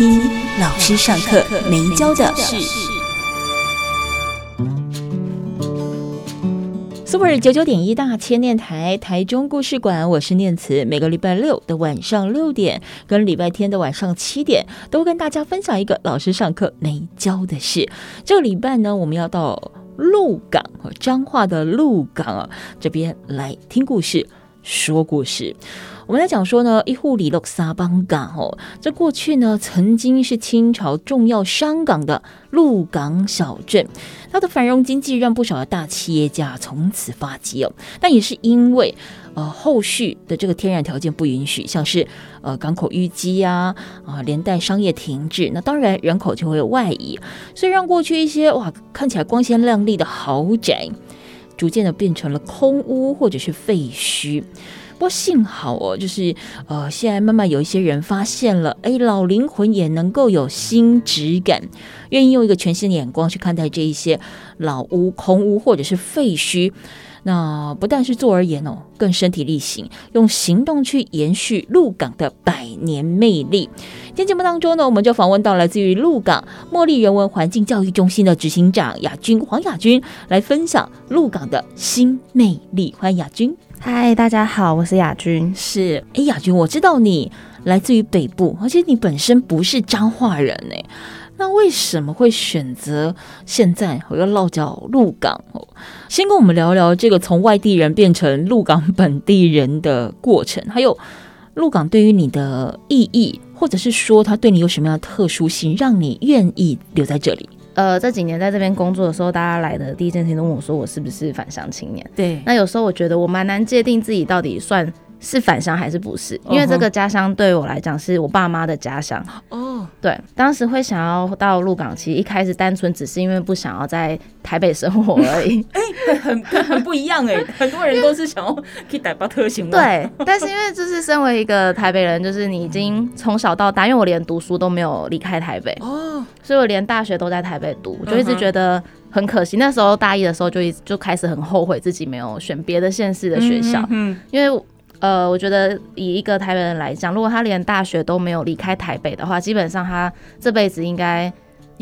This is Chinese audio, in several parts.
听老师上课没教的事。Super 九九点一大千电台台中故事馆，我是念慈。每个礼拜六的晚上六点跟礼拜天的晚上七点，都跟大家分享一个老师上课没教的事。这个礼拜呢，我们要到鹿港和彰化的鹿港啊这边来听故事、说故事。我们来讲说呢，一户里洛沙邦港哦，这过去呢曾经是清朝重要商港的鹿港小镇，它的繁荣经济让不少的大企业家从此发迹哦。但也是因为呃后续的这个天然条件不允许，像是呃港口淤积啊啊，连带商业停滞，那当然人口就会外移，所以让过去一些哇看起来光鲜亮丽的豪宅，逐渐的变成了空屋或者是废墟。不过幸好哦，就是呃，现在慢慢有一些人发现了，哎，老灵魂也能够有新质感，愿意用一个全新的眼光去看待这一些老屋、空屋或者是废墟。那不但是做而言哦，更身体力行，用行动去延续鹿港的百年魅力。今天节目当中呢，我们就访问到来自于鹿港茉莉人文环境教育中心的执行长雅君黄雅君，来分享鹿港的新魅力。欢迎雅君。嗨，大家好，我是雅君。是，哎，雅君，我知道你来自于北部，而且你本身不是彰化人呢。那为什么会选择现在我要落脚鹿港？先跟我们聊聊这个从外地人变成鹿港本地人的过程，还有鹿港对于你的意义，或者是说它对你有什么样的特殊性，让你愿意留在这里？呃，这几年在这边工作的时候，大家来的第一件事情都问我说，我是不是返乡青年？对。那有时候我觉得我蛮难界定自己到底算是返乡还是不是，因为这个家乡对我来讲是我爸妈的家乡。哦，对，当时会想要到鹿港，其实一开始单纯只是因为不想要在台北生活而已。哎、欸，很很不一样哎，很多人都是想要去台北特行。对，但是因为就是身为一个台北人，就是你已经从小到大，因为我连读书都没有离开台北哦，所以我连大学都在台北读，我就一直觉得很可惜。那时候大一的时候就一就开始很后悔自己没有选别的县市的学校，嗯，因为。呃，我觉得以一个台北人来讲，如果他连大学都没有离开台北的话，基本上他这辈子应该。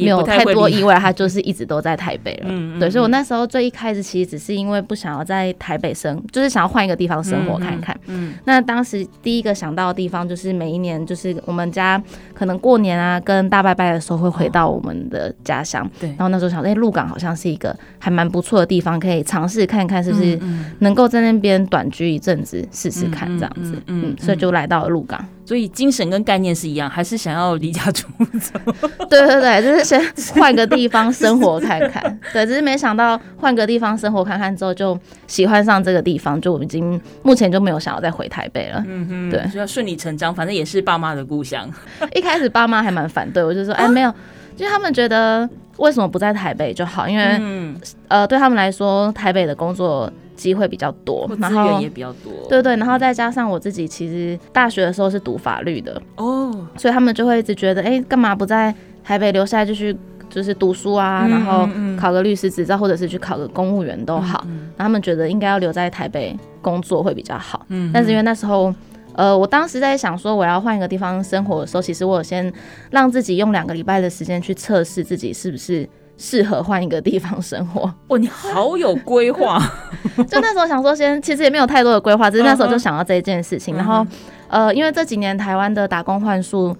没有太多意外，他就是一直都在台北了。嗯，对，所以我那时候最一开始其实只是因为不想要在台北生，就是想要换一个地方生活看看。嗯，那当时第一个想到的地方就是每一年就是我们家可能过年啊跟大拜拜的时候会回到我们的家乡。对，然后那时候想，哎，鹿港好像是一个还蛮不错的地方，可以尝试看看是不是能够在那边短居一阵子试试看这样子。嗯，所以就来到了鹿港。所以精神跟概念是一样，还是想要离家出走？对对对，就是先换个地方生活看看。对，只是没想到换个地方生活看看之后，就喜欢上这个地方，就我已经目前就没有想要再回台北了。嗯哼，对，就要顺理成章，反正也是爸妈的故乡。一开始爸妈还蛮反对，我就说，哎，没有，就是他们觉得为什么不在台北就好？因为、嗯、呃，对他们来说，台北的工作。机会比较多，然后资源也比较多，对对，然后再加上我自己其实大学的时候是读法律的哦，所以他们就会一直觉得，哎，干嘛不在台北留下来继续就是读书啊，然后考个律师执照，或者是去考个公务员都好，然后他们觉得应该要留在台北工作会比较好。嗯，但是因为那时候，呃，我当时在想说我要换一个地方生活的时候，其实我有先让自己用两个礼拜的时间去测试自己是不是。适合换一个地方生活哇，你好有规划。就那时候想说，先其实也没有太多的规划，只是那时候就想到这一件事情。Uh huh. 然后，呃，因为这几年台湾的打工换宿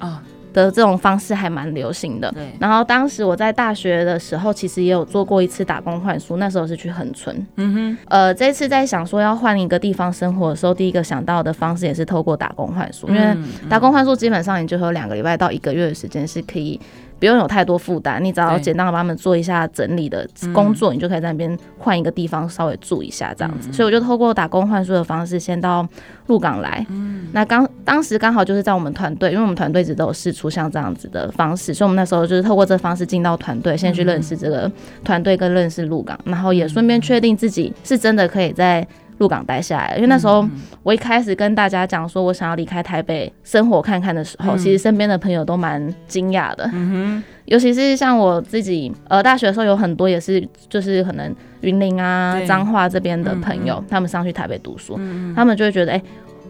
的这种方式还蛮流行的。对。Uh. 然后当时我在大学的时候，其实也有做过一次打工换宿，那时候是去恒春。嗯哼。呃，这次在想说要换一个地方生活的时候，第一个想到的方式也是透过打工换宿，因为打工换宿基本上你就有两个礼拜到一个月的时间是可以。不用有太多负担，你只要简单的帮他们做一下整理的工作，你就可以在那边换一个地方稍微住一下这样子。所以我就透过打工换宿的方式，先到鹿港来。那刚当时刚好就是在我们团队，因为我们团队一直都有试出像这样子的方式，所以我们那时候就是透过这方式进到团队，先去认识这个团队跟认识鹿港，然后也顺便确定自己是真的可以在。鹿港待下来，因为那时候我一开始跟大家讲说我想要离开台北生活看看的时候，其实身边的朋友都蛮惊讶的，尤其是像我自己，呃，大学的时候有很多也是就是可能云林啊、彰化这边的朋友，他们上去台北读书，他们就会觉得，哎。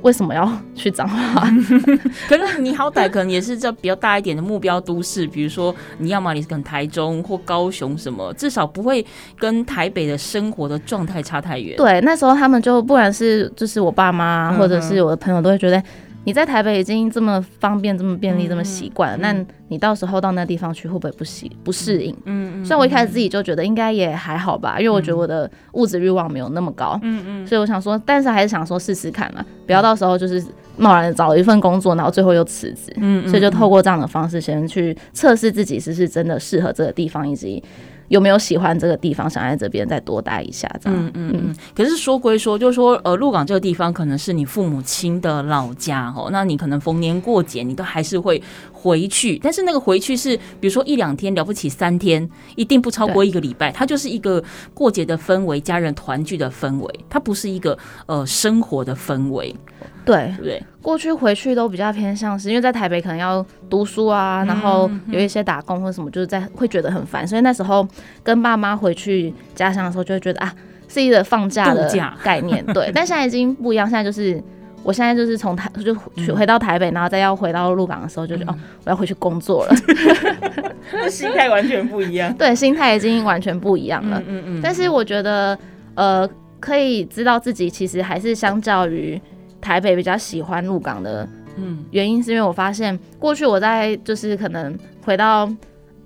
为什么要去彰化？可是你好歹可能也是这比较大一点的目标都市，比如说你要么你是跟台中或高雄什么，至少不会跟台北的生活的状态差太远。对，那时候他们就不然是就是我爸妈或者是我的朋友都会觉得。你在台北已经这么方便、这么便利、这么习惯了，那、嗯、你到时候到那地方去会不会不习不适应？嗯嗯。虽然我一开始自己就觉得应该也还好吧，因为我觉得我的物质欲望没有那么高。嗯嗯。所以我想说，但是还是想说试试看嘛，不要到时候就是贸然的找了一份工作，然后最后又辞职。嗯。所以就透过这样的方式，先去测试自己是不是真的适合这个地方，以及。有没有喜欢这个地方，想在这边再多待一下？这样，嗯嗯嗯。可是说归说，就是说，呃，鹿港这个地方可能是你父母亲的老家哦。那你可能逢年过节，你都还是会回去。但是那个回去是，比如说一两天，了不起三天，一定不超过一个礼拜。它就是一个过节的氛围，家人团聚的氛围，它不是一个呃生活的氛围。对对，过去回去都比较偏向是，因为在台北可能要读书啊，然后有一些打工或什么，就是在会觉得很烦，所以那时候跟爸妈回去家乡的时候，就会觉得啊，是一个放假的概念。对，但现在已经不一样，现在就是我现在就是从台就去回到台北，然后再要回到鹿港的时候，就觉得哦，我要回去工作了，心态完全不一样。对，心态已经完全不一样了。嗯嗯。但是我觉得呃，可以知道自己其实还是相较于。台北比较喜欢鹿港的，嗯，原因是因为我发现过去我在就是可能回到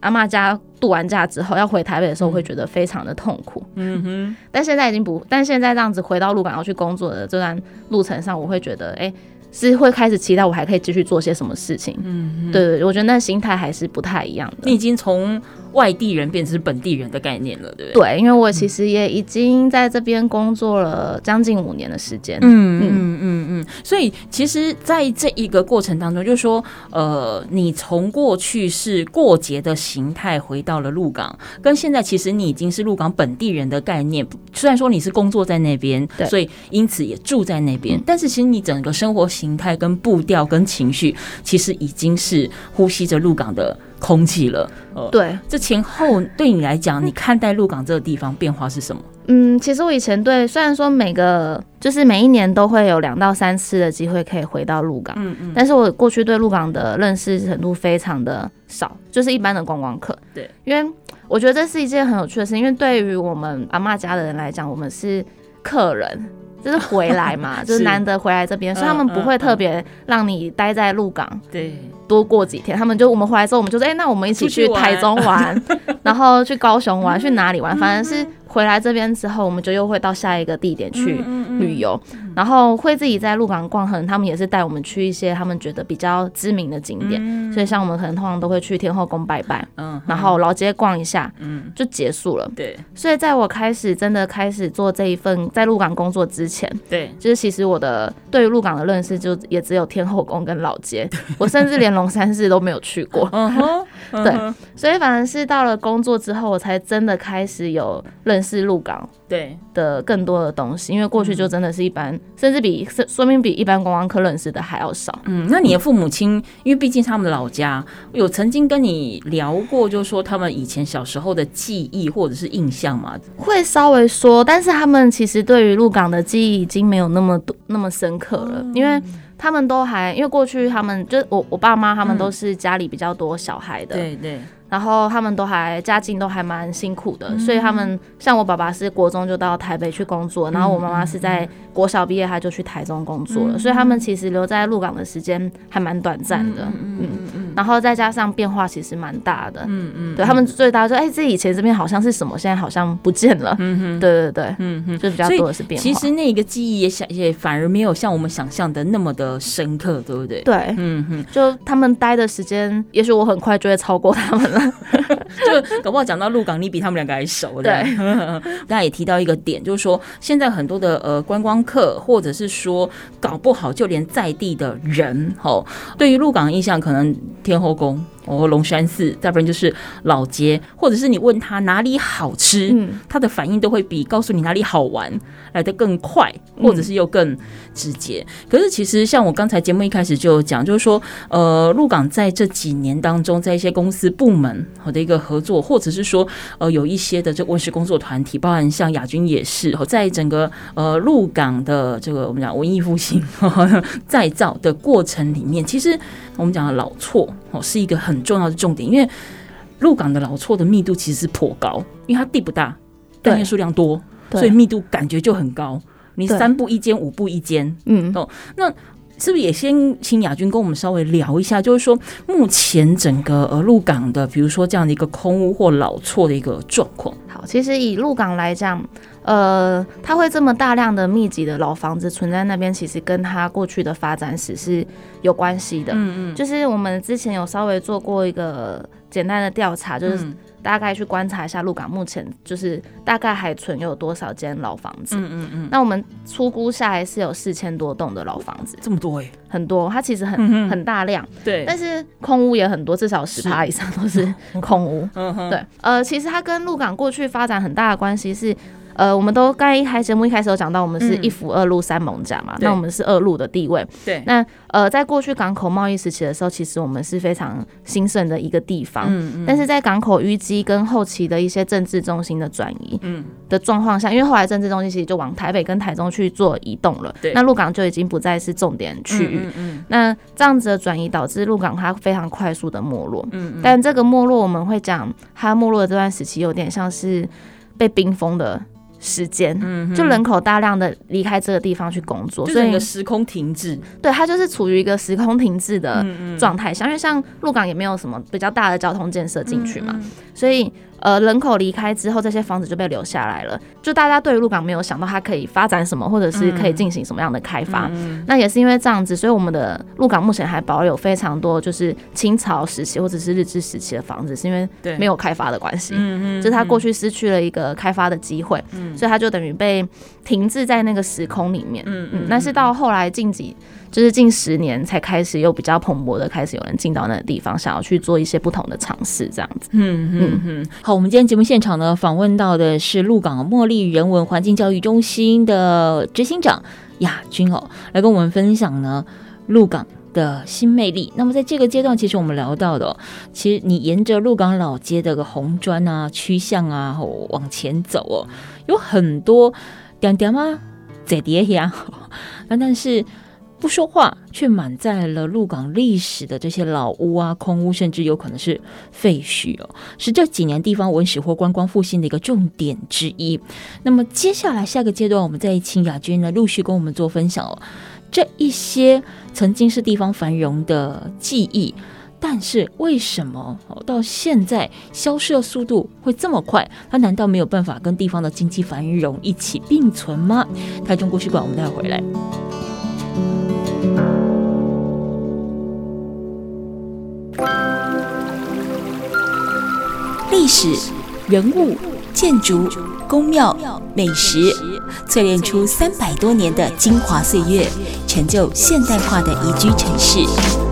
阿妈家度完假之后，要回台北的时候会觉得非常的痛苦，嗯哼，但现在已经不，但现在这样子回到鹿港要去工作的这段路程上，我会觉得，哎、欸。是会开始期待我还可以继续做些什么事情，嗯，对对，我觉得那心态还是不太一样的。你已经从外地人变成本地人的概念了，对不对？对，因为我其实也已经在这边工作了将近五年的时间，嗯嗯嗯嗯，所以其实在这一个过程当中，就是说，呃，你从过去是过节的形态回到了鹿港，跟现在其实你已经是鹿港本地人的概念。虽然说你是工作在那边，对，所以因此也住在那边，嗯，但是其实你整个生活形态跟步调跟情绪，其实已经是呼吸着鹿港的空气了。呃，对，这前后对你来讲，你看待鹿港这个地方变化是什么？嗯，其实我以前对，虽然说每个就是每一年都会有两到三次的机会可以回到鹿港，嗯嗯，但是我过去对鹿港的认识程度非常的少，就是一般的观光客。对，因为我觉得这是一件很有趣的事，因为对于我们阿妈家的人来讲，我们是客人。就是回来嘛，就是难得回来这边，所以他们不会特别让你待在鹿港，对，多过几天。他们就我们回来之后，我们就说，哎，那我们一起去台中玩，然后去高雄玩，去哪里玩？反正是。回来这边之后，我们就又会到下一个地点去旅游，然后会自己在鹿港逛。可能他们也是带我们去一些他们觉得比较知名的景点，所以像我们可能通常都会去天后宫拜拜，嗯，然后老街逛一下，嗯，就结束了。对，所以在我开始真的开始做这一份在鹿港工作之前，对，就是其实我的对于鹿港的认识就也只有天后宫跟老街，我甚至连龙山寺都没有去过。对，所以反而是到了工作之后，我才真的开始有认。是鹿港对的更多的东西，因为过去就真的是一般，甚至比说明比一般观光客认识的还要少。嗯，那你的父母亲，因为毕竟他们老家有曾经跟你聊过，就是说他们以前小时候的记忆或者是印象吗？会稍微说，但是他们其实对于鹿港的记忆已经没有那么多那么深刻了，因为他们都还因为过去他们就我我爸妈他们都是家里比较多小孩的，对对。然后他们都还家境都还蛮辛苦的，嗯、所以他们像我爸爸是国中就到台北去工作，嗯、然后我妈妈是在国小毕业他就去台中工作了，嗯、所以他们其实留在鹿港的时间还蛮短暂的。嗯嗯嗯，嗯，然后再加上变化其实蛮大的，嗯嗯，对他们最大就哎，这以前这边好像是什么，现在好像不见了，嗯哼，对对对，嗯哼，就比较多的是变化。其实那个记忆也想也反而没有像我们想象的那么的深刻，对不对？对，嗯哼，就他们待的时间，也许我很快就会超过他们了，就搞不好讲到鹿港，你比他们两个还熟。对，大家也提到一个点，就是说现在很多的呃观光客，或者是说搞不好就连在地的人，吼，对于鹿港的印象可能天后宫。哦，龙山寺，再不然就是老街，或者是你问他哪里好吃，嗯，他的反应都会比告诉你哪里好玩来得更快，或者是又更直接。嗯、可是其实像我刚才节目一开始就讲，就是说，呃，鹿港在这几年当中，在一些公司部门和的一个合作，或者是说，呃，有一些的这温室工作团体，包含像亚军也是，在整个呃鹿港的这个我们讲文艺复兴 再造的过程里面，其实我们讲的老厝哦是一个很。重要的重点，因为鹿港的老厝的密度其实是颇高，因为它地不大，单元数量多，所以密度感觉就很高。你三步一间，五步一间，嗯哦，那是不是也先请亚军跟我们稍微聊一下，就是说目前整个呃鹿港的，比如说这样的一个空屋或老厝的一个状况？好，其实以鹿港来讲。呃，它会这么大量的密集的老房子存在那边，其实跟它过去的发展史是有关系的。嗯嗯，就是我们之前有稍微做过一个简单的调查，就是大概去观察一下鹿港目前就是大概还存有多少间老房子。嗯嗯嗯。那我们初估下来是有四千多栋的老房子，这么多哎，很多。它其实很很大量。对。但是空屋也很多，至少十趴以上都是空屋。嗯哼。对。呃，其实它跟鹿港过去发展很大的关系是。呃，我们都刚一开节目一开始有讲到，我们是一府二鹿三艋舺嘛，嗯、那我们是二鹿的地位。对，那呃，在过去港口贸易时期的时候，其实我们是非常兴盛的一个地方。嗯嗯。但是在港口淤积跟后期的一些政治中心的转移，嗯的状况下，因为后来政治中心其实就往台北跟台中去做移动了。对。那鹿港就已经不再是重点区域。嗯，嗯，嗯。那这样子的转移导致鹿港它非常快速的没落。嗯，嗯。但这个没落，我们会讲它没落的这段时期，有点像是被冰封的。时间，嗯就人口大量的离开这个地方去工作，所以一个时空停滞。对，它就是处于一个时空停滞的状态下，因为像鹿港也没有什么比较大的交通建设进去嘛，所以。呃，人口离开之后，这些房子就被留下来了。就大家对于鹿港没有想到它可以发展什么，或者是可以进行什么样的开发。嗯、那也是因为这样子，所以我们的鹿港目前还保有非常多就是清朝时期或者是日治时期的房子，是因为没有开发的关系。就是它过去失去了一个开发的机会，嗯，所以它就等于被停滞在那个时空里面。嗯嗯，那是到后来近几。就是近十年才开始又比较蓬勃的开始有人进到那个地方，想要去做一些不同的尝试，这样子。嗯嗯嗯。好，我们今天节目现场呢，访问到的是鹿港茉莉人文环境教育中心的执行长亚军哦，来跟我们分享呢鹿港的新魅力。那么在这个阶段，其实我们聊到的，其实你沿着鹿港老街的个红砖啊、曲巷啊往前走哦，有很多点点啊在叠呀，那但是。不说话，却满载了鹿港历史的这些老屋啊、空屋，甚至有可能是废墟哦，是这几年地方文史或观光复兴的一个重点之一。那么接下来下个阶段，我们再请亚军呢陆续跟我们做分享哦。这一些曾经是地方繁荣的记忆，但是为什么到现在消失的速度会这么快？它难道没有办法跟地方的经济繁荣一起并存吗？台中故事馆，我们待会回来。历史、人物、建筑、宫庙、美食，淬炼出三百多年的精华岁月，成就现代化的宜居城市。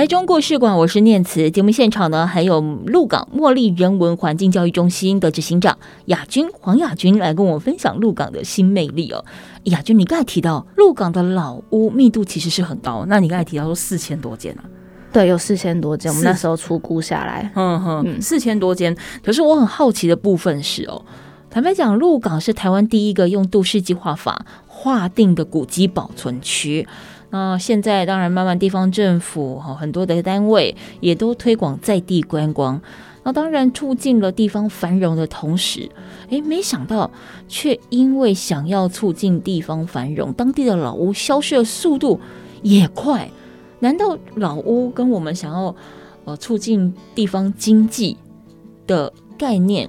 台中故事馆，我是念慈。节目现场呢，还有鹿港茉莉人文环境教育中心的执行长雅君黄雅君来跟我分享鹿港的新魅力哦。亚军，你刚才提到鹿港的老屋密度其实是很高，那你刚才提到说四千多间啊？对，有四千多间，我们那时候出估下来，嗯哼，四千多间。可是我很好奇的部分是哦，坦白讲，鹿港是台湾第一个用都市计划法划定的古迹保存区。那现在当然，慢慢地方政府哈很多的单位也都推广在地观光。那当然促进了地方繁荣的同时，诶，没想到却因为想要促进地方繁荣，当地的老屋消失的速度也快。难道老屋跟我们想要呃促进地方经济的概念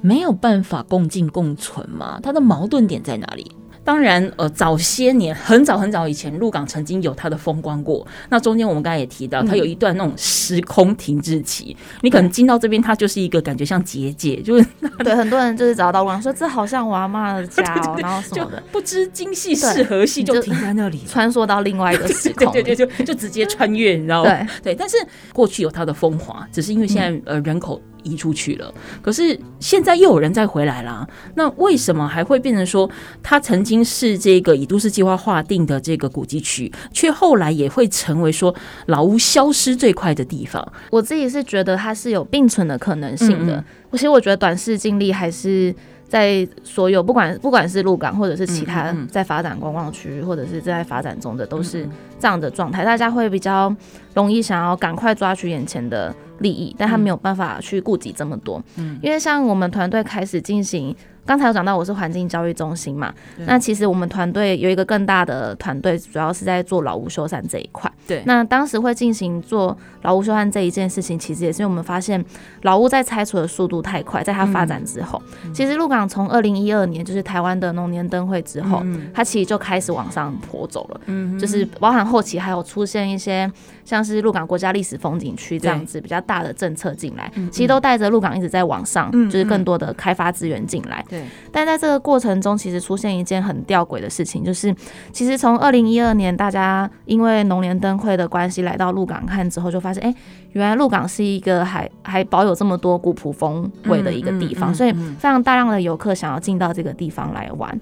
没有办法共进共存吗？它的矛盾点在哪里？当然，呃，早些年很早很早以前，鹿港曾经有它的风光过。那中间我们刚才也提到，它有一段那种时空停滞期。嗯、你可能进到这边，它就是一个感觉像结界，就是 对很多人就是找到鹿港说这好像我阿妈的家哦，然后什么的，不知今夕是何夕，就停在那里，穿梭到另外一个时空，对对对，就就直接穿越，你知道吗？对对，但是过去有它的风华，只是因为现在呃人口。移出去了，可是现在又有人再回来啦。那为什么还会变成说，它曾经是这个以都市计划划定的这个古迹区，却后来也会成为说老屋消失最快的地方？我自己是觉得它是有并存的可能性的。其实、我觉得短视尽力还是。在所有不管不管是鹿港或者是其他在发展观光区或者是正在发展中的都是这样的状态，大家会比较容易想要赶快抓取眼前的利益，但他没有办法去顾及这么多。嗯因为像我们团队开始进行。刚才有讲到我是环境教育中心嘛，那其实我们团队有一个更大的团队，主要是在做老屋修缮这一块。对，那当时会进行做老屋修缮这一件事情，其实也是因为我们发现老屋在拆除的速度太快，在它发展之后，嗯、其实鹿港从二零一二年就是台湾的农年灯会之后，嗯、它其实就开始往上坡走了。嗯，就是包含后期还有出现一些像是鹿港国家历史风景区这样子比较大的政策进来，其实都带着鹿港一直在往上，嗯、就是更多的开发资源进来。对，但在这个过程中，其实出现一件很吊诡的事情，就是其实从二零一二年大家因为农年灯会的关系来到鹿港看之后，就发现，哎、欸，原来鹿港是一个还还保有这么多古朴风味的一个地方，所以非常大量的游客想要进到这个地方来玩。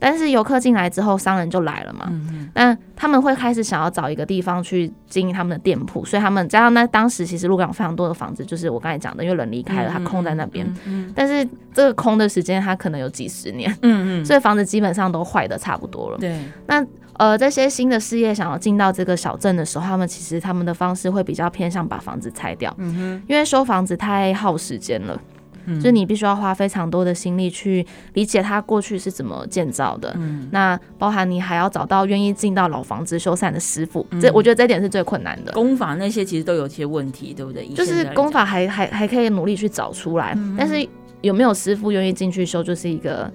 但是游客进来之后，商人就来了嘛。那他们会开始想要找一个地方去经营他们的店铺，所以他们加上那当时其实鹿港非常多的房子，就是我刚才讲的，因为人离开了，它空在那边。但是这个空的时间，它可能有几十年。嗯嗯。所以房子基本上都坏的差不多了。对。那呃，这些新的事业想要进到这个小镇的时候，他们其实他们的方式会比较偏向把房子拆掉。嗯哼。因为修房子太耗时间了。就是你必须要花非常多的心力去理解它过去是怎么建造的，嗯、那包含你还要找到愿意进到老房子修缮的师傅，嗯、这我觉得这点是最困难的。工法那些其实都有些问题，对不对？就是工法还还还可以努力去找出来，嗯、但是有没有师傅愿意进去修，就是一个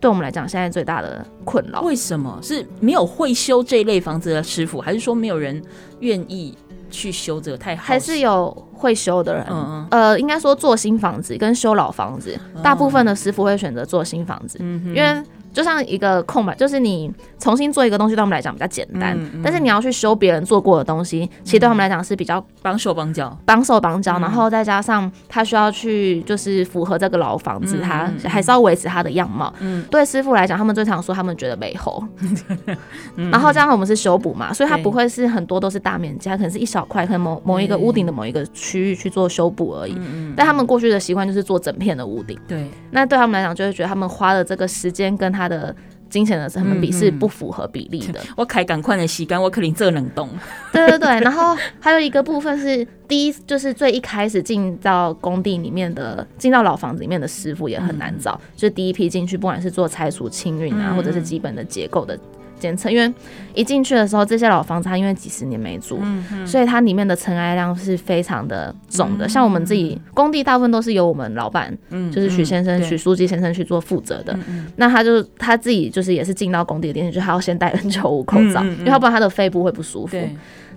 对我们来讲现在最大的困扰。为什么是没有会修这一类房子的师傅，还是说没有人愿意？去修这个太好，还是有会修的人。嗯嗯，呃，应该说做新房子跟修老房子，大部分的师傅会选择做新房子，嗯、因为。就像一个空白，就是你重新做一个东西，对我们来讲比较简单。嗯嗯、但是你要去修别人做过的东西，嗯、其实对他们来讲是比较帮手帮脚、帮手帮脚。然后再加上他需要去就是符合这个老房子，他、还是要维持他的样貌。嗯，对师傅来讲，他们最常说他们觉得美猴。嗯、然后这样我们是修补嘛，所以它不会是很多都是大面积，它可能是一小块，可能某某一个屋顶的某一个区域去做修补而已。嗯嗯、但他们过去的习惯就是做整片的屋顶。对，那对他们来讲，就会觉得他们花了这个时间跟他。他的金钱的成本比是不符合比例的。嗯、我开赶快的吸干，我可能这冷冻。对对对，然后还有一个部分是第一，就是最一开始进到工地里面的，进到老房子里面的师傅也很难找，嗯、就第一批进去，不管是做拆除清运啊，嗯、或者是基本的结构的。检测，因为一进去的时候，这些老房子它因为几十年没住，嗯、所以它里面的尘埃量是非常的重的。嗯、像我们自己工地，大部分都是由我们老板，嗯、就是许先生、许书记先生去做负责的。嗯、那他就他自己就是也是进到工地的电视，就他要先戴 N 九五口罩，嗯、因为要不然他的肺部会不舒服。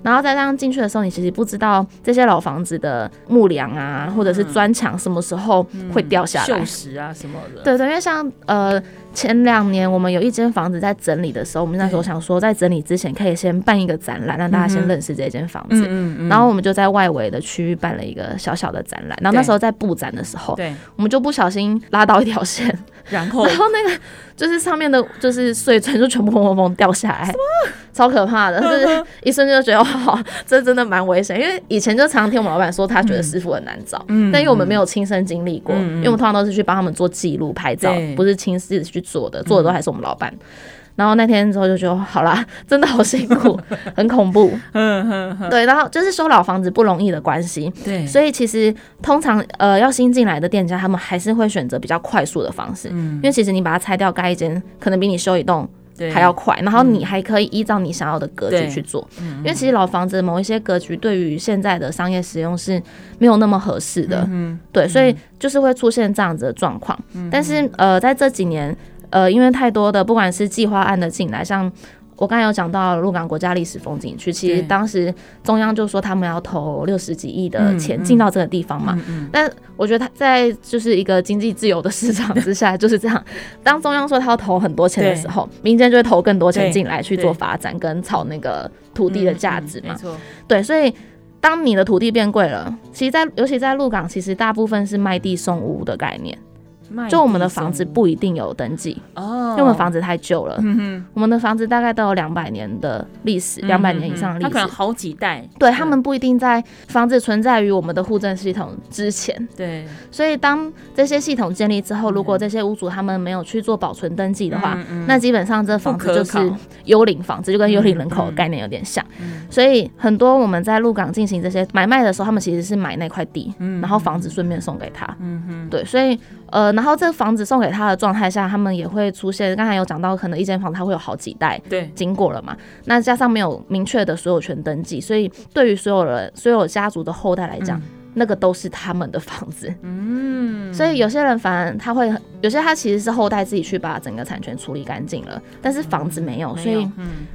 然后在这样进去的时候，你其实不知道这些老房子的木梁啊，或者是砖墙什么时候会掉下来，锈蚀啊什么的。对对，因为像呃前两年我们有一间房子在整理的时候，我们那时候想说在整理之前可以先办一个展览，让大家先认识这间房子。嗯嗯。然后我们就在外围的区域办了一个小小的展览。然后那时候在布展的时候，对，我们就不小心拉到一条线，然后然后那个就是上面的就是碎砖就全部砰砰砰掉下来。超可怕的，就是一瞬间就觉得哇，这真的蛮危险。因为以前就常常听我们老板说，他觉得师傅很难找，嗯，但因为我们没有亲身经历过，嗯，因为我们通常都是去帮他们做记录、拍照，不是亲自去做的，做的都还是我们老板。然后那天之后就觉得好啦，真的好辛苦，很恐怖。嗯嗯对，然后就是修老房子不容易的关系。对，所以其实通常呃要新进来的店家，他们还是会选择比较快速的方式。嗯，因为其实你把它拆掉盖一间，可能比你修一栋还要快。然后你还可以依照你想要的格局去做。嗯，因为其实老房子某一些格局对于现在的商业使用是没有那么合适的。嗯，对，所以就是会出现这样子的状况。嗯，但是呃在这几年。呃，因为太多的不管是计划案的进来，像我刚才有讲到鹿港国家历史风景区，其实当时中央就说他们要投六十几亿的钱进到这个地方嘛。但我觉得他在就是一个经济自由的市场之下就是这样，当中央说他要投很多钱的时候，民间就会投更多钱进来去做发展跟炒那个土地的价值嘛。对，所以当你的土地变贵了，其实在，在尤其在鹿港，其实大部分是卖地送屋的概念。就我们的房子不一定有登记哦，因为我们房子太旧了。我们的房子大概都有两百年的历史，两百年以上的历史。它可能好几代。对，他们不一定在房子存在于我们的户政系统之前。对，所以当这些系统建立之后，如果这些屋主他们没有去做保存登记的话，那基本上这房子就是幽灵房子，就跟幽灵人口的概念有点像。所以很多我们在鹿港进行这些买卖的时候，他们其实是买那块地，然后房子顺便送给他。嗯哼，对，所以。呃，然后这个房子送给他的状态下，他们也会出现。刚才有讲到，可能一间房子它会有好几代对经过了嘛？那加上没有明确的所有权登记，所以对于所有人、所有家族的后代来讲，嗯、那个都是他们的房子。嗯，所以有些人反而他会，有些他其实是后代自己去把整个产权处理干净了，但是房子没有，所以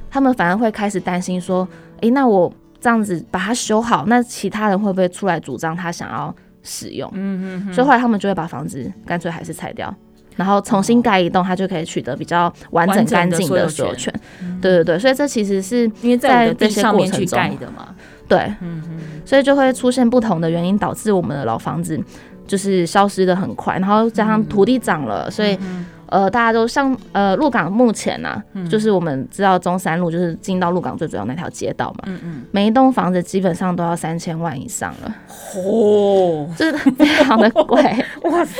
他们反而会开始担心说：诶，那我这样子把它修好，那其他人会不会出来主张他想要？使用，嗯嗯，所以后来他们就会把房子干脆还是拆掉，然后重新盖一栋，它就可以取得比较完整干净的所有权。对对对，所以这其实是因为在这些过程中盖的嘛，对，嗯嗯，所以就会出现不同的原因，导致我们的老房子就是消失的很快，然后加上土地涨了，所以。呃，大家都像呃，鹿港目前呢、啊，嗯、就是我们知道中山路就是进到鹿港最主要那条街道嘛，嗯嗯，每一栋房子基本上都要三千万以上了，哦，就是非常的贵，哇塞，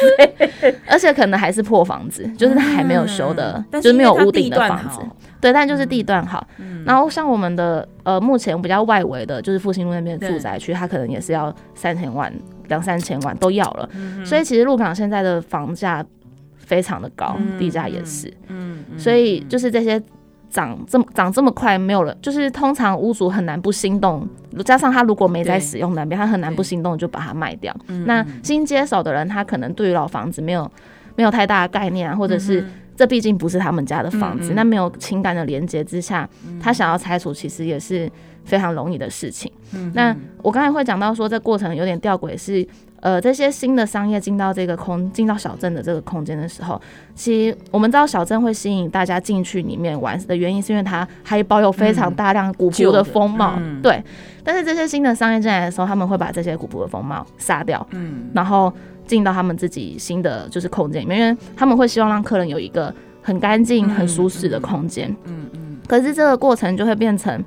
而且可能还是破房子，就是它还没有修的，嗯、就是没有屋顶的房子，对，但就是地段好，嗯、然后像我们的呃，目前比较外围的，就是复兴路那边的住宅区，它可能也是要三千万、两三千万都要了，嗯、所以其实鹿港现在的房价。非常的高，地价也是，嗯，所以就是这些涨这么涨这么快，没有了，就是通常屋主很难不心动，加上他如果没在使用那边，他很难不心动就把它卖掉。那新接手的人，他可能对于老房子没有没有太大的概念啊，或者是这毕竟不是他们家的房子，那没有情感的连接之下，他想要拆除其实也是非常容易的事情。嗯那我刚才会讲到说，这过程有点吊诡是。呃，这些新的商业进到这个空，进到小镇的这个空间的时候，其实我们知道小镇会吸引大家进去里面玩的原因，是因为它还保有非常大量古朴的风貌。嗯、对，但是这些新的商业进来的时候，他们会把这些古朴的风貌杀掉，嗯，然后进到他们自己新的就是空间里面，因为他们会希望让客人有一个很干净、很舒适的空间。嗯嗯。可是这个过程就会变成，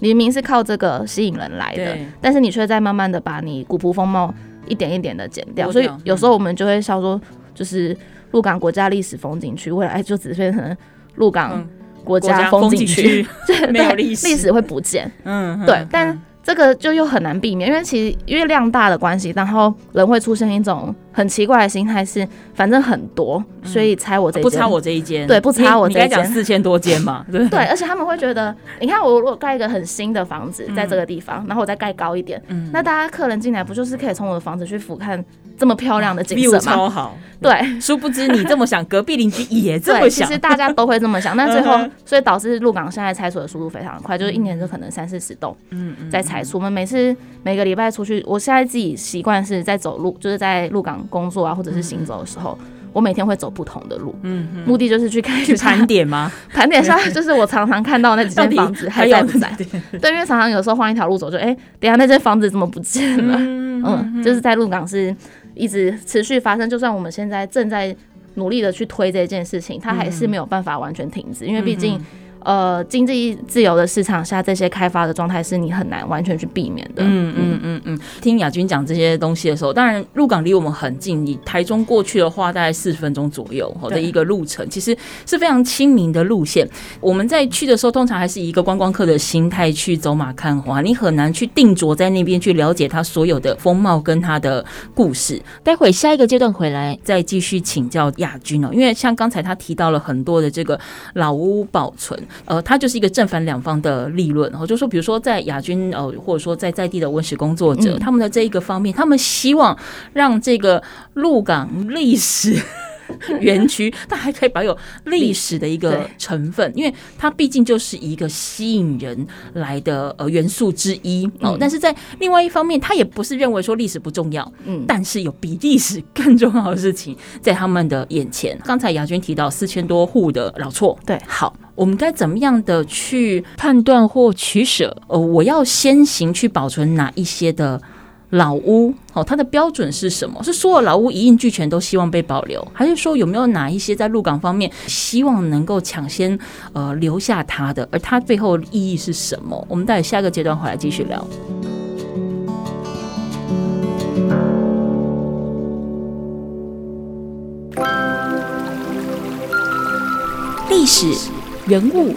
你明明是靠这个吸引人来的，但是你却在慢慢的把你古朴风貌。一点一点的减掉，所以有时候我们就会笑说，就是鹿港国家历史风景区未来就只变成鹿港国家风景区，没有历史，历史会不见。嗯，对，但。这个就又很难避免，因为其实因为量大的关系，然后人会出现一种很奇怪的心态，是反正很多，所以拆我这一间，不差我这一间，对，不差我这一间，四千多间嘛，对，对，而且他们会觉得，你看我如果盖一个很新的房子在这个地方，然后我再盖高一点，嗯，那大家客人进来不就是可以从我的房子去俯瞰这么漂亮的景色吗？超好，对，殊不知你这么想，隔壁邻居也这么想，其实大家都会这么想，但最后所以导致鹿港现在拆除的速度非常快，就是一年就可能三四十栋，嗯，在拆除，我们每次。每个礼拜出去，我现在自己习惯是在走路，就是在鹿港工作啊，或者是行走的时候，我每天会走不同的路，嗯，目的就是去看去盘点吗？盘点下就是我常常看到那几间房子还在不在？对，因为常常有时候换一条路走，就哎，等下那间房子怎么不见了？嗯，就是在鹿港是一直持续发生，就算我们现在正在努力的去推这件事情，它还是没有办法完全停止，因为毕竟。呃，经济自由的市场下，这些开发的状态是你很难完全去避免的。嗯嗯嗯嗯。听亚军讲这些东西的时候，当然鹿港离我们很近，你台中过去的话，大概四十分钟左右的一个路程，其实是非常亲民的路线。我们在去的时候，通常还是以一个观光客的心态去走马看花，你很难去定着在那边去了解它所有的风貌跟它的故事。待会下一个阶段回来再继续请教亚军哦，因为像刚才他提到了很多的这个老屋保存。呃，它就是一个正反两方的立论，然后就说，比如说在亚军呃，或者说在在地的文史工作者，他们的这一个方面，他们希望让这个鹿港历史 园区，它还可以保有历史的一个成分，因为它毕竟就是一个吸引人来的呃元素之一哦。但是在另外一方面，他也不是认为说历史不重要，嗯，但是有比历史更重要的事情在他们的眼前。刚才雅君提到四千多户的老厝，对，好。我们该怎么样的去判断或取舍？呃，我要先行去保存哪一些的老屋？哦，它的标准是什么？是所有老屋一应俱全都希望被保留，还是说有没有哪一些在鹿港方面希望能够抢先呃留下它的？而它背后意义是什么？我们待会下一个阶段回来继续聊。历史。人物、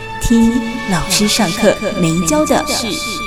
一老师上课没教的事。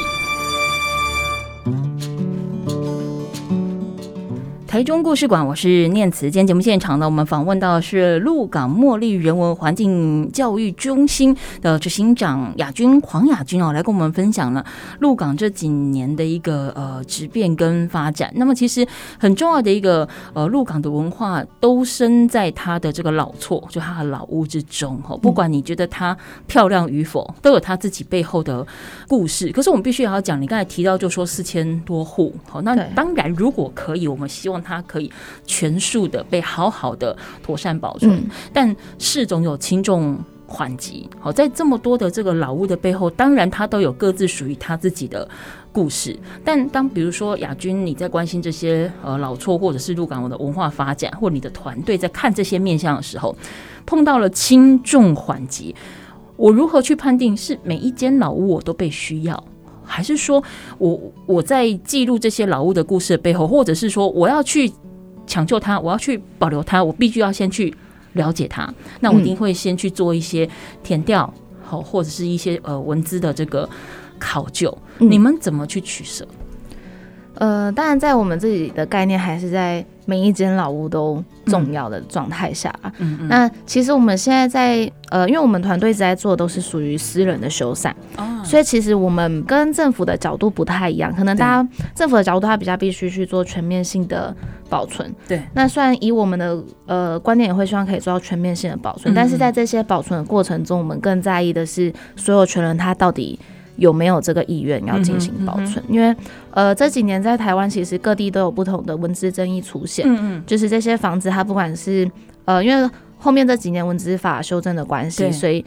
台中故事馆，我是念慈。今天节目现场呢，我们访问到的是鹿港茉莉人文环境教育中心的执行长亚军黄亚军哦，来跟我们分享了鹿港这几年的一个呃质变跟发展。那么其实很重要的一个呃鹿港的文化都生在它的这个老厝，就它的老屋之中哈。不管你觉得它漂亮与否，都有它自己背后的故事。可是我们必须也要讲，你刚才提到就说四千多户，好，那当然如果可以，我们希望。它可以全数的被好好的妥善保存，嗯、但事总有轻重缓急。好，在这么多的这个老屋的背后，当然它都有各自属于它自己的故事。但当比如说亚军你在关心这些呃老厝，或者是鹿港的文化发展，或你的团队在看这些面向的时候，碰到了轻重缓急，我如何去判定是每一间老屋我都被需要？还是说我我在记录这些老屋的故事的背后，或者是说我要去抢救它，我要去保留它，我必须要先去了解它。那我一定会先去做一些填调，好，或者是一些呃文字的这个考究。你们怎么去取舍？呃，当然，在我们自己的概念还是在每一间老屋都重要的状态下。嗯嗯。那其实我们现在在呃，因为我们团队一直在做的都是属于私人的修缮，哦，所以其实我们跟政府的角度不太一样。可能大家政府的角度，它比较必须去做全面性的保存。对。那虽然以我们的呃观点，也会希望可以做到全面性的保存，但是在这些保存的过程中，我们更在意的是所有权人他到底。有没有这个意愿要进行保存？因为呃这几年在台湾其实各地都有不同的文字争议出现，嗯嗯，就是这些房子它不管是呃因为后面这几年文字法修正的关系，所以。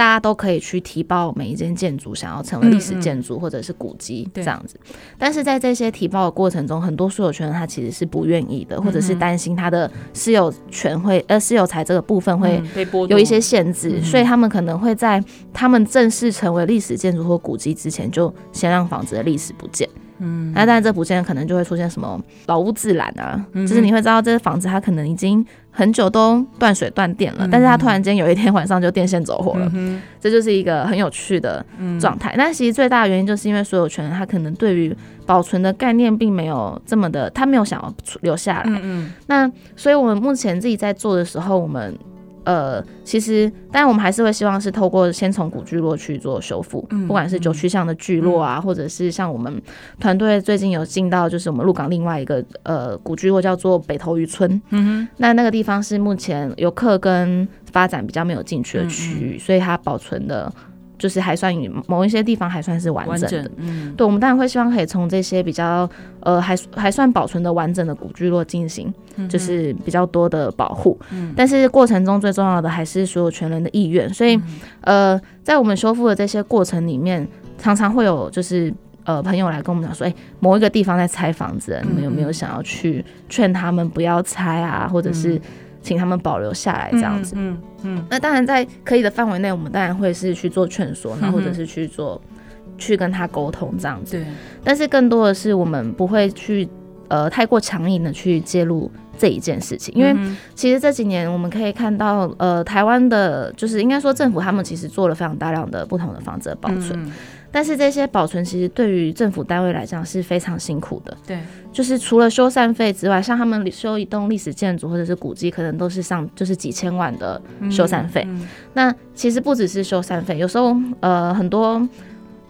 大家都可以去提报每一间建筑想要成为历史建筑或者是古迹这样子，但是在这些提报的过程中，很多所有权人他其实是不愿意的，或者是担心他的私有权会呃私有财这个部分会有一些限制，所以他们可能会在他们正式成为历史建筑或古迹之前，就先让房子的历史不见。嗯，那当然这不见可能就会出现什么老屋自燃啊，就是你会知道这个房子它可能已经。很久都断水断电了，但是它突然间有一天晚上就电线走火了，嗯、这就是一个很有趣的状态。但其实最大的原因就是因为所有权人他可能对于保存的概念并没有这么的，他没有想要留下来。嗯嗯，那所以我们目前自己在做的时候，我们。呃，其实，但我们还是会希望是透过先从古聚落去做修复，嗯、不管是九曲巷的聚落啊，嗯、或者是像我们团队最近有进到，就是我们鹿港另外一个呃古聚落叫做北头渔村，嗯哼，那那个地方是目前游客跟发展比较没有进去的区域，所以它保存的就是还算某一些地方还算是完整的。整嗯，对，我们当然会希望可以从这些比较呃还还算保存的完整的古聚落进行，就是比较多的保护。嗯，但是过程中最重要的还是所有权人的意愿。所以，嗯、呃，在我们修复的这些过程里面，常常会有就是。呃，朋友来跟我们讲说，哎、欸，某一个地方在拆房子，你们有没有想要去劝他们不要拆啊，或者是请他们保留下来这样子？嗯嗯。嗯，那当然在可以的范围内，我们当然会是去做劝说，那或者是去做去跟他沟通这样子。对。但是更多的是，我们不会去呃太过强硬的去介入这一件事情，因为其实这几年我们可以看到，呃，台湾的，就是应该说政府他们其实做了非常大量的不同的房子的保存。嗯但是这些保存其实对于政府单位来讲是非常辛苦的。对，就是除了修缮费之外，像他们修一栋历史建筑或者是古迹，可能都是上就是几千万的修缮费。嗯嗯、那其实不只是修缮费，有时候呃很多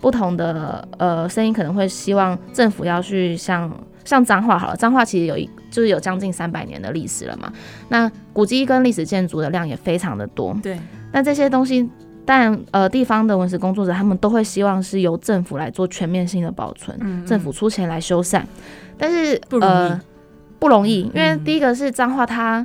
不同的呃声音可能会希望政府要去像像彰化好了，彰化其实有一就是有将近三百年的历史了嘛。那古迹跟历史建筑的量也非常的多。对，那这些东西。但呃，地方的文史工作者他们都会希望是由政府来做全面性的保存，嗯嗯、政府出钱来修缮。但是不容易。呃不容易，因为第一个是彰化，它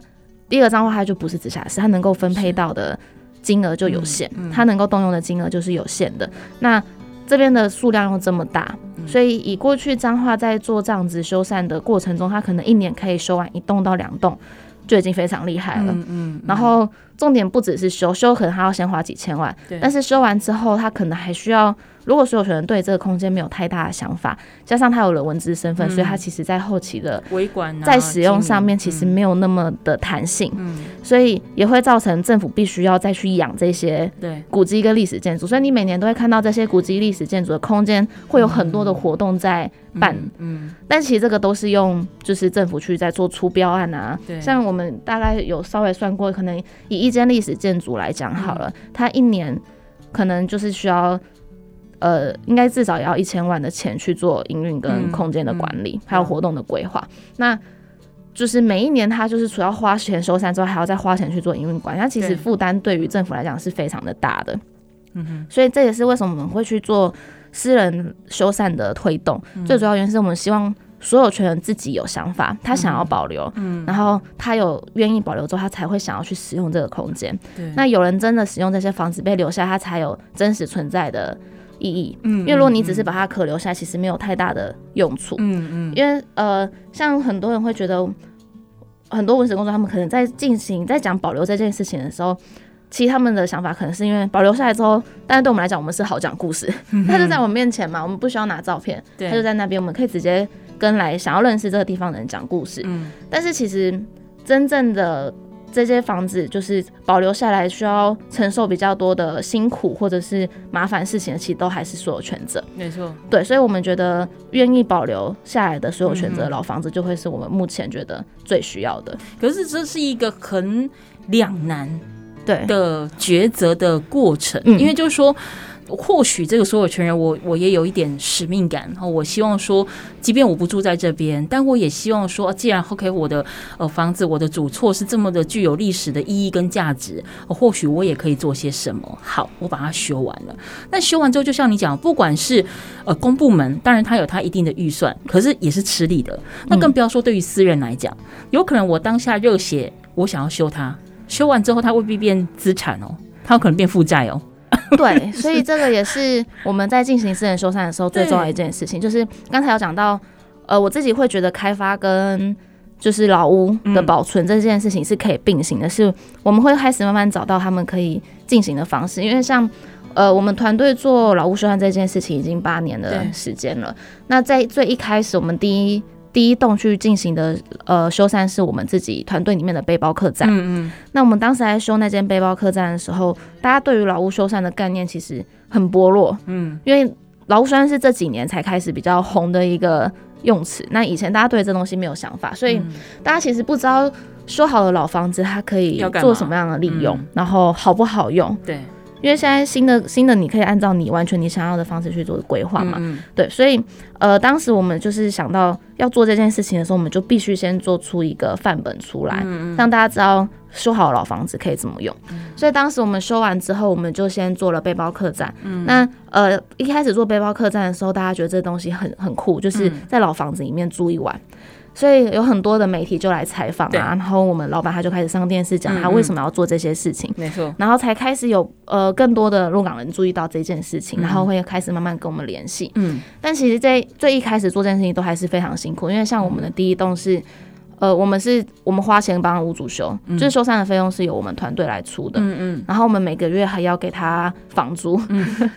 第一个彰化它就不是直辖市，它能够分配到的金额就有限，它能够动用的金额就是有限的。那这边的数量又这么大，嗯、所以以过去彰化在做这样子修缮的过程中，它可能一年可以修完一栋到两栋，就已经非常厉害了。嗯嗯、然后。重点不只是修修，可能他要先花几千万，对但是修完之后，他可能还需要。如果所有权人对这个空间没有太大的想法，加上他有了文字身份，嗯、所以他其实在后期的维管在使用上面其实没有那么的弹性，嗯、所以也会造成政府必须要再去养这些对。古迹跟历史建筑。所以你每年都会看到这些古迹历史建筑的空间会有很多的活动在办，嗯，嗯。但其实这个都是用就是政府去在做出标案啊，对。像我们大概有稍微算过，可能以一间历史建筑来讲好了，嗯、它一年可能就是需要。呃，应该至少也要一千万的钱去做营运跟空间的管理，嗯嗯、还有活动的规划。嗯、那就是每一年他就是除了花钱修缮之外，还要再花钱去做营运管理。那其实负担对于政府来讲是非常的大的。嗯哼，所以这也是为什么我们会去做私人修缮的推动。嗯、最主要原因是我们希望所有权人自己有想法，他想要保留，嗯，然后他有愿意保留之后，他才会想要去使用这个空间。对，那有人真的使用这些房子被留下，他才有真实存在的。意义，嗯，因为如果你只是把它可留下，其实没有太大的用处，嗯嗯，因为呃，像很多人会觉得，很多文史工作他们可能在进行在讲保留这件事情的时候，其实他们的想法可能是因为保留下来之后，但是对我们来讲，我们是好讲故事，他就在我们面前嘛，我们不需要拿照片，他就在那边，我们可以直接跟来想要认识这个地方的人讲故事，嗯，但是其实真正的。这些房子就是保留下来，需要承受比较多的辛苦或者是麻烦事情的，其实都还是所有权者。没错，对，所以我们觉得愿意保留下来的所有权者的老房子，就会是我们目前觉得最需要的。可是这是一个很两难对的抉择的过程，嗯、因为就是说。或许这个所有权人我，我我也有一点使命感，然后我希望说，即便我不住在这边，但我也希望说，既然 OK，我的呃房子，我的主厝是这么的具有历史的意义跟价值，或许我也可以做些什么。好，我把它修完了。那修完之后，就像你讲，不管是呃公部门，当然它有它一定的预算，可是也是吃力的。那更不要说对于私人来讲，有可能我当下热血，我想要修它，修完之后，它未必变资产哦，它有可能变负债哦。对，所以这个也是我们在进行私人修缮的时候最重要的一件事情，就是刚才有讲到，呃，我自己会觉得开发跟就是老屋的保存这件事情是可以并行的，是我们会开始慢慢找到他们可以进行的方式，因为像呃，我们团队做老屋修缮这件事情已经八年的时间了，那在最一开始我们第一。第一栋去进行的呃修缮是我们自己团队里面的背包客栈。嗯嗯。那我们当时在修那间背包客栈的时候，大家对于老屋修缮的概念其实很薄弱。嗯。因为老屋修缮是这几年才开始比较红的一个用词。那以前大家对这东西没有想法，所以大家其实不知道修好的老房子它可以做什么样的利用，然后好不好用。对。因为现在新的新的，你可以按照你完全你想要的方式去做规划嘛，嗯嗯。对，所以呃，当时我们就是想到要做这件事情的时候，我们就必须先做出一个范本出来，让大家知道修好老房子可以怎么用。嗯、所以当时我们修完之后，我们就先做了背包客栈。嗯、那呃一开始做背包客栈的时候，大家觉得这东西很很酷，就是在老房子里面住一晚。嗯所以有很多的媒体就来采访啊，然后我们老板他就开始上电视讲他为什么要做这些事情，没错、嗯，然后才开始有呃更多的鹿港人注意到这件事情，嗯、然后会开始慢慢跟我们联系。嗯，但其实在最一开始做这件事情都还是非常辛苦，因为像我们的第一栋是，呃，我们是我们花钱帮屋主修，嗯、就是修缮的费用是由我们团队来出的，嗯嗯，然后我们每个月还要给他房租。嗯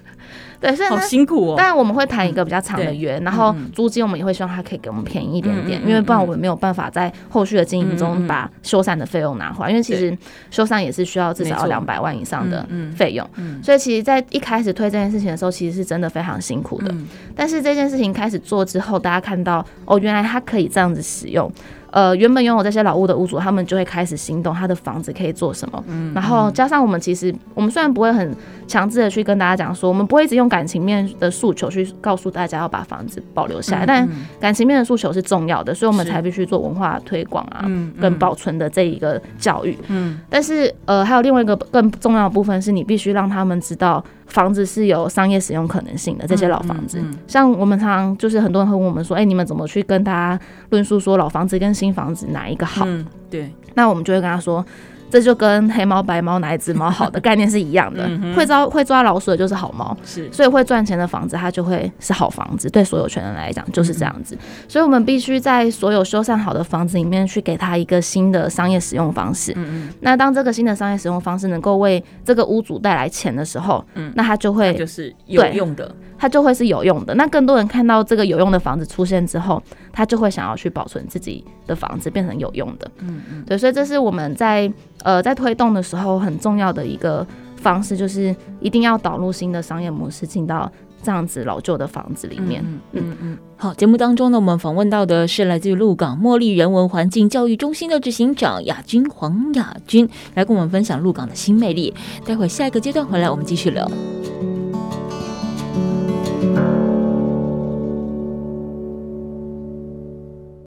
对，所以好辛苦哦。当然我们会谈一个比较长的约，然后租金我们也会希望他可以给我们便宜一点点，因为不然我们没有办法在后续的经营中把修缮的费用拿回来。因为其实修缮也是需要至少要两百万以上的费用，所以其实，在一开始推这件事情的时候，其实是真的非常辛苦的。但是这件事情开始做之后，大家看到哦，原来它可以这样子使用。呃，原本拥有这些老屋的屋主，他们就会开始行动，他的房子可以做什么？嗯，然后加上我们其实，我们虽然不会很强制的去跟大家讲说，我们不会一直用感情面的诉求去告诉大家要把房子保留下来，嗯、但感情面的诉求是重要的，所以我们才必须做文化推广啊，嗯、跟保存的这一个教育。嗯，但是呃，还有另外一个更重要的部分是，你必须让他们知道。房子是有商业使用可能性的，这些老房子，嗯嗯嗯、像我们常常就是很多人会问我们说，哎、欸，你们怎么去跟大家论述说老房子跟新房子哪一个好？嗯、对，那我们就会跟他说。这就跟黑猫白猫哪一只猫好的概念是一样的，会抓会抓老鼠的就是好猫，是，所以会赚钱的房子它就会是好房子，对所有权人来讲就是这样子，所以我们必须在所有修缮好的房子里面去给它一个新的商业使用方式，嗯嗯，那当这个新的商业使用方式能够为这个屋主带来钱的时候，嗯，那它就会就是有用的。它就会是有用的。那更多人看到这个有用的房子出现之后，他就会想要去保存自己的房子，变成有用的。嗯嗯，对，所以这是我们在呃，在推动的时候，很重要的一个方式就是一定要导入新的商业模式，进到这样子老旧的房子里面。嗯嗯嗯，好，节目当中呢，我们访问到的是来自于鹿港茉莉人文环境教育中心的执行长亚军黄亚军，来跟我们分享鹿港的新魅力。待会下一个阶段回来，我们继续聊。